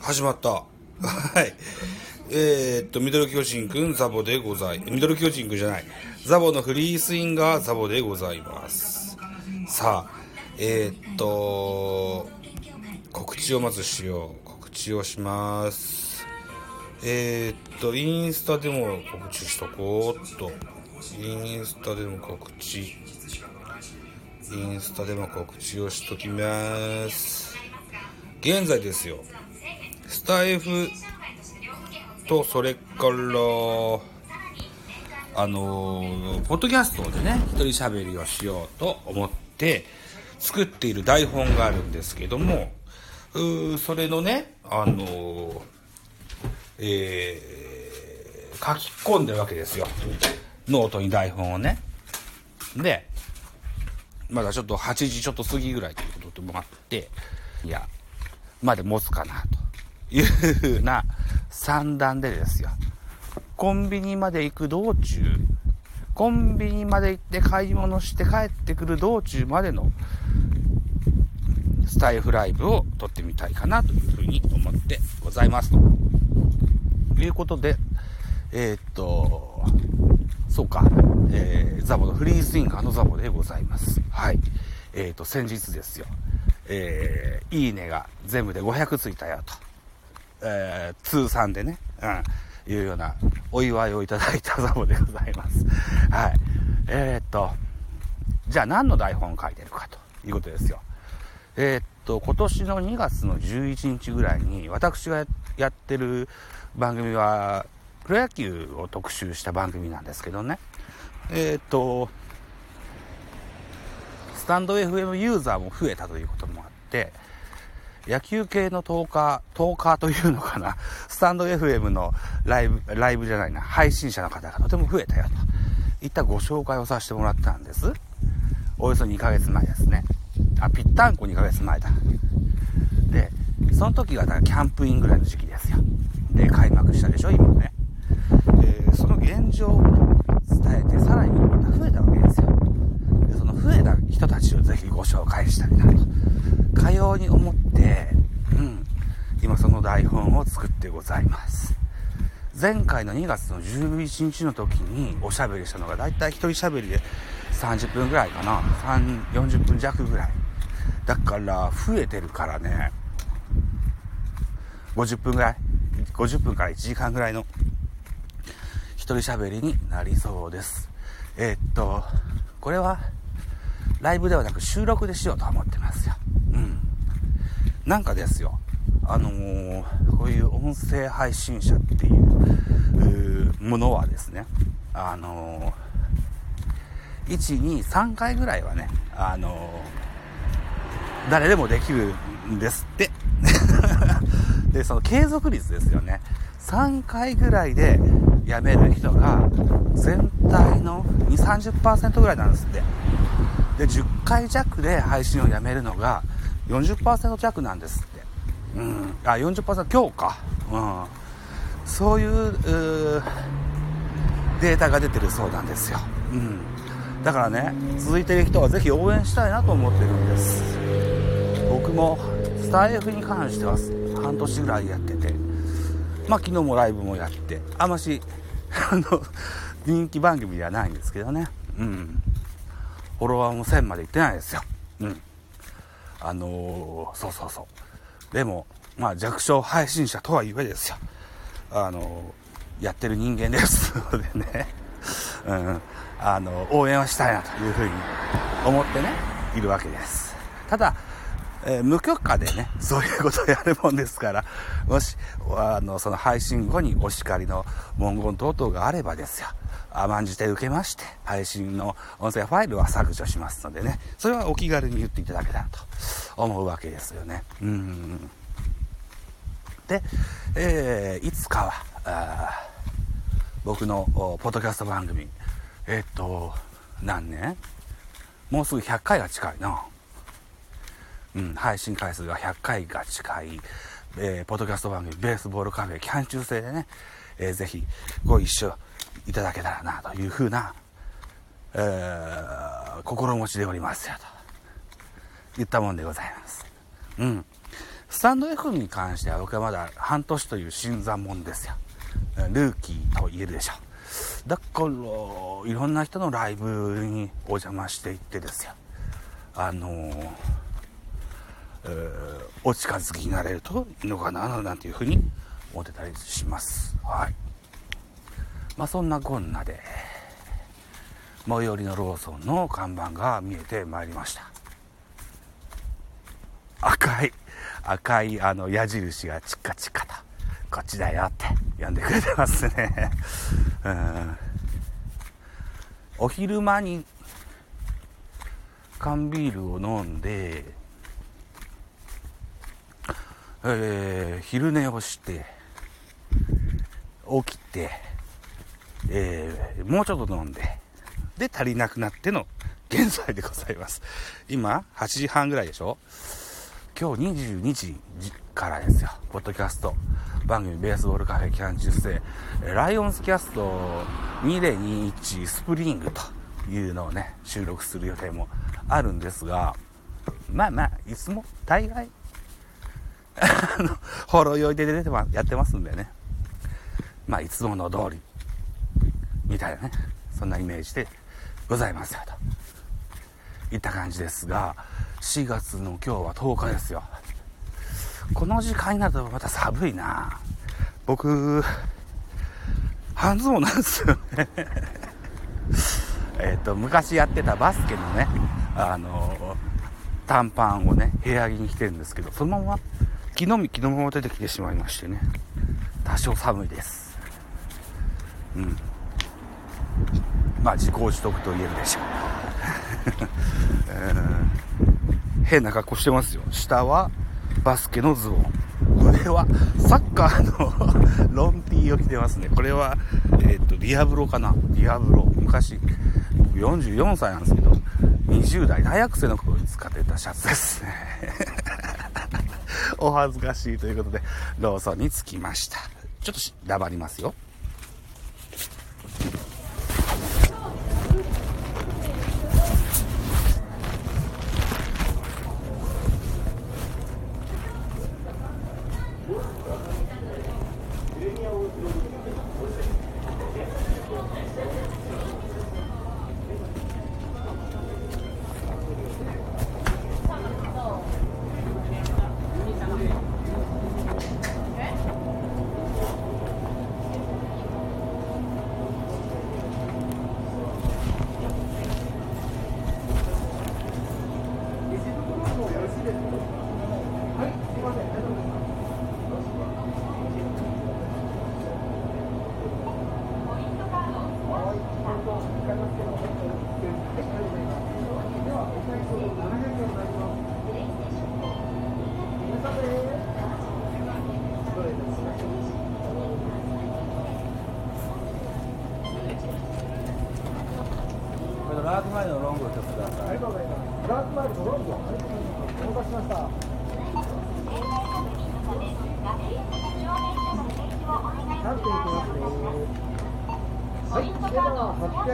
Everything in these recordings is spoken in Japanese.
始まった。はい。えー、っと、ミドル巨人くんザボでござい、ミドル巨人くんじゃない。ザボのフリースインガーザボでございます。さあ、えー、っと、告知をまずしよう。告知をします。えー、っと、インスタでも告知しとこうっと。インスタでも告知。インスタでも告知をしときます。現在ですよ。スタイフと、それから、あのポッドキャストでね、一人喋りをしようと思って、作っている台本があるんですけども、うーそれのね、あのえー書き込んでるわけですよ。ノートに台本をね。で、まだちょっと8時ちょっと過ぎぐらいということもあって、いや、まで持つかなというふうな算段でですよ。コンビニまで行く道中、コンビニまで行って買い物して帰ってくる道中までのスタイフライブを撮ってみたいかなというふうに思ってございますと。いうことで、えーっと、そうか、えーザボのフリースインガーのザボでございます。はい。えーっと、先日ですよ。えーいいねが全部で500ついたよと。えー通算でね、うん、いうようなお祝いをいただいたザボでございます。はい。えーっと、じゃあ何の台本を書いてるかということですよ。えーっと、今年の2月の11日ぐらいに、私がやってる番組は、プロ野球を特集した番組なんですけどね。えーっと、スタンド FM ユーザーも増えたということもあって、野球系のトーカー、トーカーというのかな、スタンド FM のライブ、ライブじゃないな、配信者の方がとても増えたよといったご紹介をさせてもらったんです。およそ2ヶ月前ですね。あ、ぴったんこ2ヶ月前だ。で、その時がだからキャンプインぐらいの時期ですよ。で、開幕したでしょ、今ね。で、その現状を伝えて、さらにまた増えたわけですよ。の増えた人たちをぜひご紹介したいなと。かように思って、うん、今その台本を作ってございます。前回の2月の11日の時におしゃべりしたのがだいたい一人しゃべりで30分ぐらいかな3 40分弱ぐらいだから増えてるからね50分ぐらい50分から1時間ぐらいの一人しゃべりになりそうですえーっとこれはライブではなく収録でしようと思ってますよ。うん。なんかですよ。あのーこういう音声配信者っていうものはですねあのー123回ぐらいはねあのー誰でもできるんですって。でその継続率ですよね。3回ぐらいで辞める人が全体の2、30%ぐらいなんですって。で10回弱で配信をやめるのが40%弱なんですって。うん。あ40%強か。うん。そういうデータが出てるそうなんですよ。うん。だからね続いてる人はぜひ応援したいなと思ってるんです。僕もスタイフに関しては半年ぐらいやってて。まあ昨日もライブもやって。あんましあの人気番組ではないんですけどね。うん。フォロワーも1000まで行ってないですよ。うん。あのーそうそうそう。でもまあ弱小配信者とはいえですよ。あのーやってる人間です。のでね。うん。あの応援はしたいなというふうに思ってねいるわけです。ただえー無許可でね、そういうことをやるもんですから、もし、あの、その配信後にお叱りの文言等々があればですよ、甘んじて受けまして、配信の音声ファイルは削除しますのでね、それはお気軽に言っていただけたらと思うわけですよね。うん。で、えーいつかは、僕のポッドキャスト番組、えーっと、何年？もうすぐ100回が近いな。うん、配信回数が100回が近い、えーポッドキャスト番組、ベースボールカフェ、キャン中制でね、えーぜひご一緒いただけたらな、というふうな、えー心持ちでおりますよ、と言ったもんでございます。うん。スタンド F に関しては僕はまだ半年という新参者ですよ。ルーキーと言えるでしょう。だから、いろんな人のライブにお邪魔していってですよ。あの、ー、お近づきになれるといいのかな、なんていうふうに思ってたりします。はい。まあそんなこんなで、最寄りのローソンの看板が見えてまいりました。赤い、赤いあの矢印がチカチカと、こっちだよって呼んでくれてますね。うん、お昼間に缶ビールを飲んで、えー、昼寝をして、起きて、えー、もうちょっと飲んで、で、足りなくなっての現在でございます。今、8時半ぐらいでしょ？今日22時からですよ、ポッドキャスト番組ベースボールカフェ期間中世、ライオンズキャスト2021スプリングというのをね、収録する予定もあるんですが、まあまあ、いつも大概、あの、ほろ酔いで出てま、やってますんでね。まあ、いつもの通り、みたいなね、そんなイメージでございますよ、といった感じですが、4月の今日は10日ですよ。この時間になるとまた寒いな僕、半ズボンなんですよね えっと、昔やってたバスケのね、あの、短パンをね、部屋着に着てるんですけど、そのまま、木の実、木のまま出てきてしまいましてね、多少寒いです。うん。まあ、自業自得と言えるでしょう。えー、変な格好してますよ。下はバスケのズボン。これはサッカーのロンティーを着てますね。これは、えっ、と、ディアブロかなディアブロ。昔、44歳なんですけど、20代大学生の頃に使ってたシャツですね。お恥ずかしいということで、ローソンに着きました。ちょっと黙りますよ。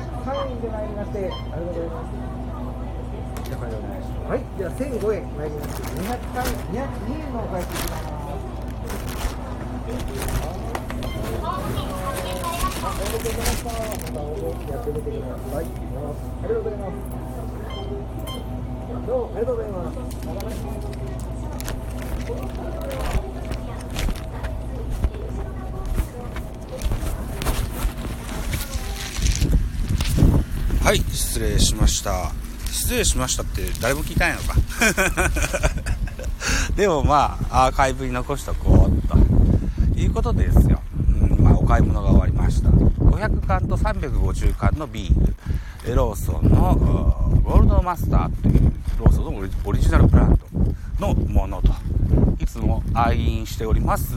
3円で参りまして、ありがとうございます。お願いします。はい、1 0 0円参りまして、2 0、202円のお返しいただきます。ありがとうございました。またやってみてください。ありがとうございます。どうもありがとうございます。はい、失礼しました。失礼しましたって誰も聞いたんやのか。でもまあ、アーカイブに残しとこうということですよ。うんまあお買い物が終わりました500缶と350缶のビールローソンのゴールドマスターというローソンのオリジナルブランドのものといつも愛飲しております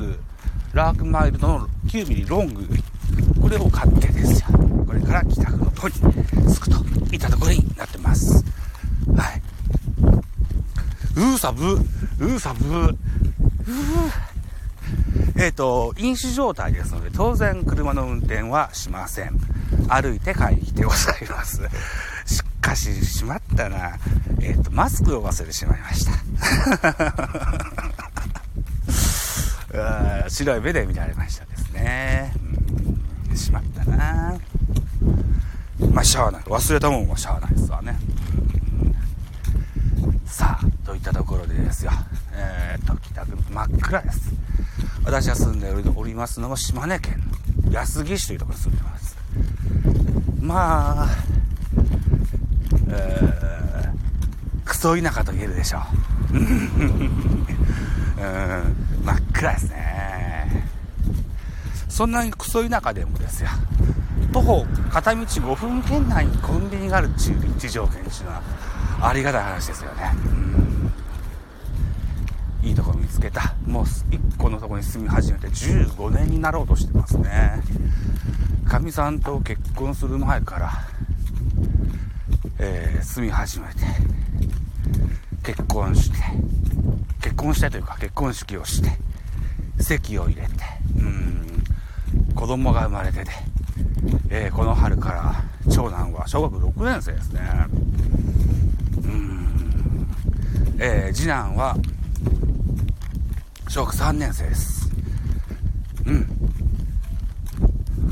ラークマイルドの 9mm ロングこれを買ってですよこれから帰宅の途に着くといったところになってますはいうーさぶうーさぶうーえっ、ー、と、飲酒状態ですので、当然車の運転はしません。歩いて帰りてございます。しかし、しまったな。えっ、ー、と、マスクを忘れてしまいました。白い目で見られましたですね。うん、しまったなまあ、しゃあない。忘れたもんはしゃあないですわね。さあ、といったところでですよ。えー、っと、北区真っ暗です。私が住んでおりますのは島根県の安来市というところに住んでます。まあ、えー、クソ田舎と言えるでしょう。うん、真っ暗ですね。そんなにクソ田舎でもですよ。徒歩片道5分圏内にコンビニがあるっていう立地条件っていうのはありがたい話ですよね。うん、いいとこ見つけた。もう1個のとこに住み始めて15年になろうとしてますね。かみさんと結婚する前から、えー、住み始めて、結婚して、結婚してというか結婚式をして、籍を入れて、うん、子供が生まれてて、えー、この春から長男は小学6年生ですね。うん。えー、次男は小学3年生です。うん。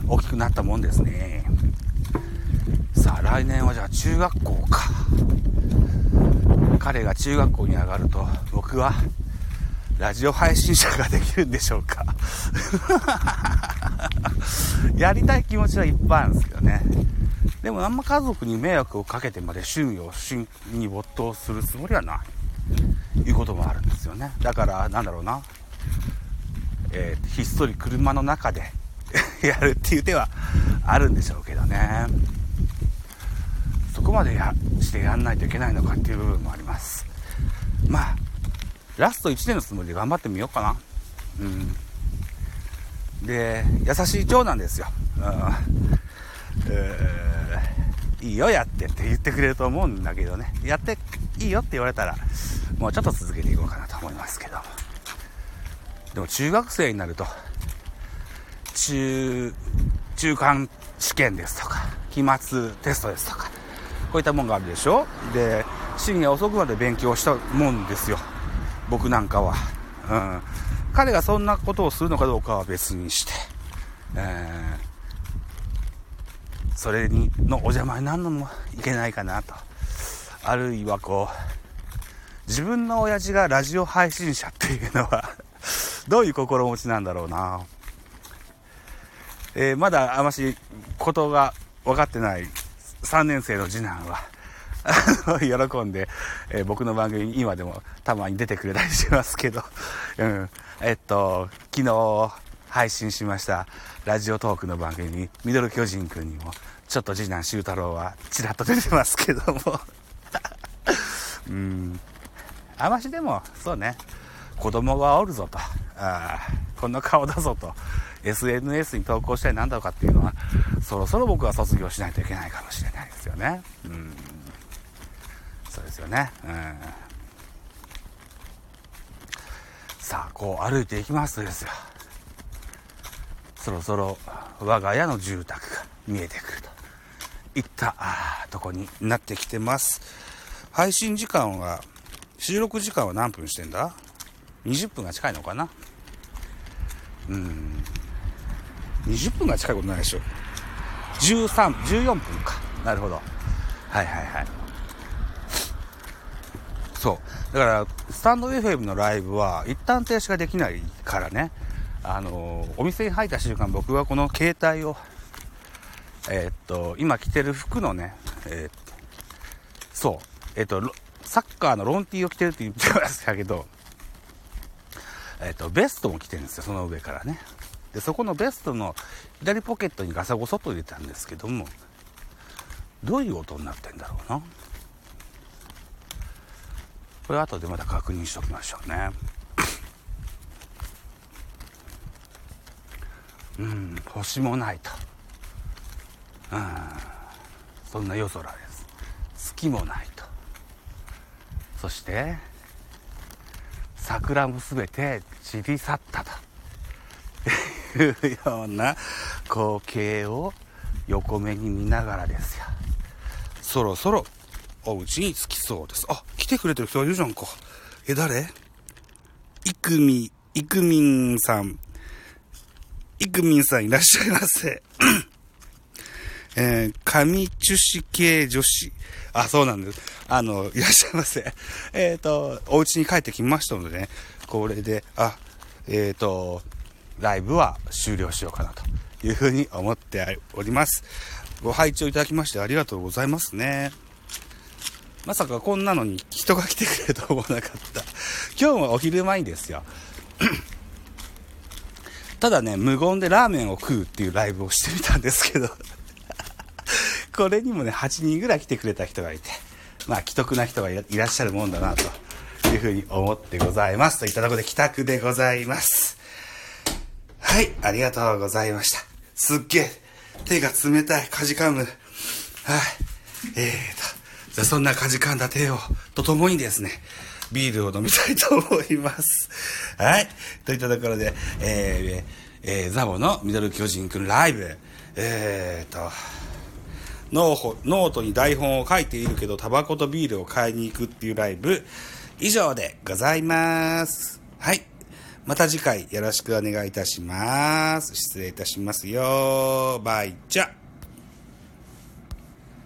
大きくなったもんですね。さあ、来年はじゃあ中学校か。彼が中学校に上がると、僕はラジオ配信者ができるんでしょうかやりたい気持ちはいっぱいあるんですけどね。でもあんま家族に迷惑をかけてまで趣味を趣味に没頭するつもりはない。いうこともあるんですよね。だから、なんだろうな。えー、ひっそり車の中で やるっていう手はあるんでしょうけどね。そこまでやしてやんないといけないのかっていう部分もあります。まあ、ラスト1年のつもりで頑張ってみようかな。うん。で、優しい長男ですよ。うん、いいよ、やってって言ってくれると思うんだけどね。やっていいよって言われたら、もうちょっと続けていこうかなと思いますけども。でも中学生になると、中、中間試験ですとか、期末テストですとか、こういったもんがあるでしょで、深夜遅くまで勉強したもんですよ。僕なんかは。うん。彼がそんなことをするのかどうかは別にして、えー、それにのお邪魔になるのもいけないかなと。あるいはこう、自分の親父がラジオ配信者っていうのはどういう心持ちなんだろうな。えー、まだあましことが分かってない3年生の次男は 喜んで、えー、僕の番組に今でもたまに出てくれたりしますけど、うん、えっと、昨日配信しましたラジオトークの番組に、ミドル巨人くんにも、ちょっと次男修太郎はちらっと出てますけども うん、あましでも、そうね、子供がおるぞと、あこんな顔だぞと、SNS に投稿したりなんだろうかっていうのは、そろそろ僕は卒業しないといけないかもしれないですよね。うん。そうですよね。うん。さあ、こう歩いていきますとですよ。そろそろ我が家の住宅が見えてくるといったとこになってきてます。配信時間は、収録時間は何分してんだ ?20 分が近いのかな？うん。20分が近いことないでしょ。13、14分か。なるほど。はいはいはい。そう。だから、スタンド FM のライブは一旦停止ができないからね。あのお店に入った瞬間僕はこの携帯を、えー、っと、今着てる服のね、えー、そう、えー、っと、サッカーのロンティーを着てるって言ってましたけど、えっと、ベストも着てるんですよ、その上からね。で、そこのベストの左ポケットにガサゴソと入れたんですけども、どういう音になってんだろうな。これ後でまた確認しておきましょうね。うん、星もないと。うん、そんな夜空です。月もないと。そして、桜も全て散り去ったと。いうような光景を横目に見ながらですよ。そろそろお家に着きそうです。あ、来てくれてる人いるじゃんか。え、誰いくみ、いくみんさん、いくみんさんいらっしゃいませ。えー、上樹脂系女子。あ、そうなんです。あの、いらっしゃいませ。えっ、ー、と、お家に帰ってきましたのでね、これで、あ、えっ、ー、と、ライブは終了しようかなというふうに思っております。ご拝聴いただきましてありがとうございますね。まさかこんなのに人が来てくれると思わなかった。今日もお昼前ですよ。ただね、無言でラーメンを食うっていうライブをしてみたんですけど これにもね、8人ぐらい来てくれた人がいて、まあ、既得な人がいらっしゃるもんだな、というふうに思ってございます。といったところで帰宅でございます。はい、ありがとうございました。すっげえ、手が冷たい、かじかむ。はい、えー、じゃそんなかじかんだ手を、とともにですね、ビールを飲みたいと思います。はい。といったところで、えー、えー、ザボのミドル巨人くんライブ、えーと、ノートに台本を書いているけど、タバコとビールを買いに行くっていうライブ、以上でございます。はい。また次回よろしくお願いいたします。失礼いたしますよ。バイチャ。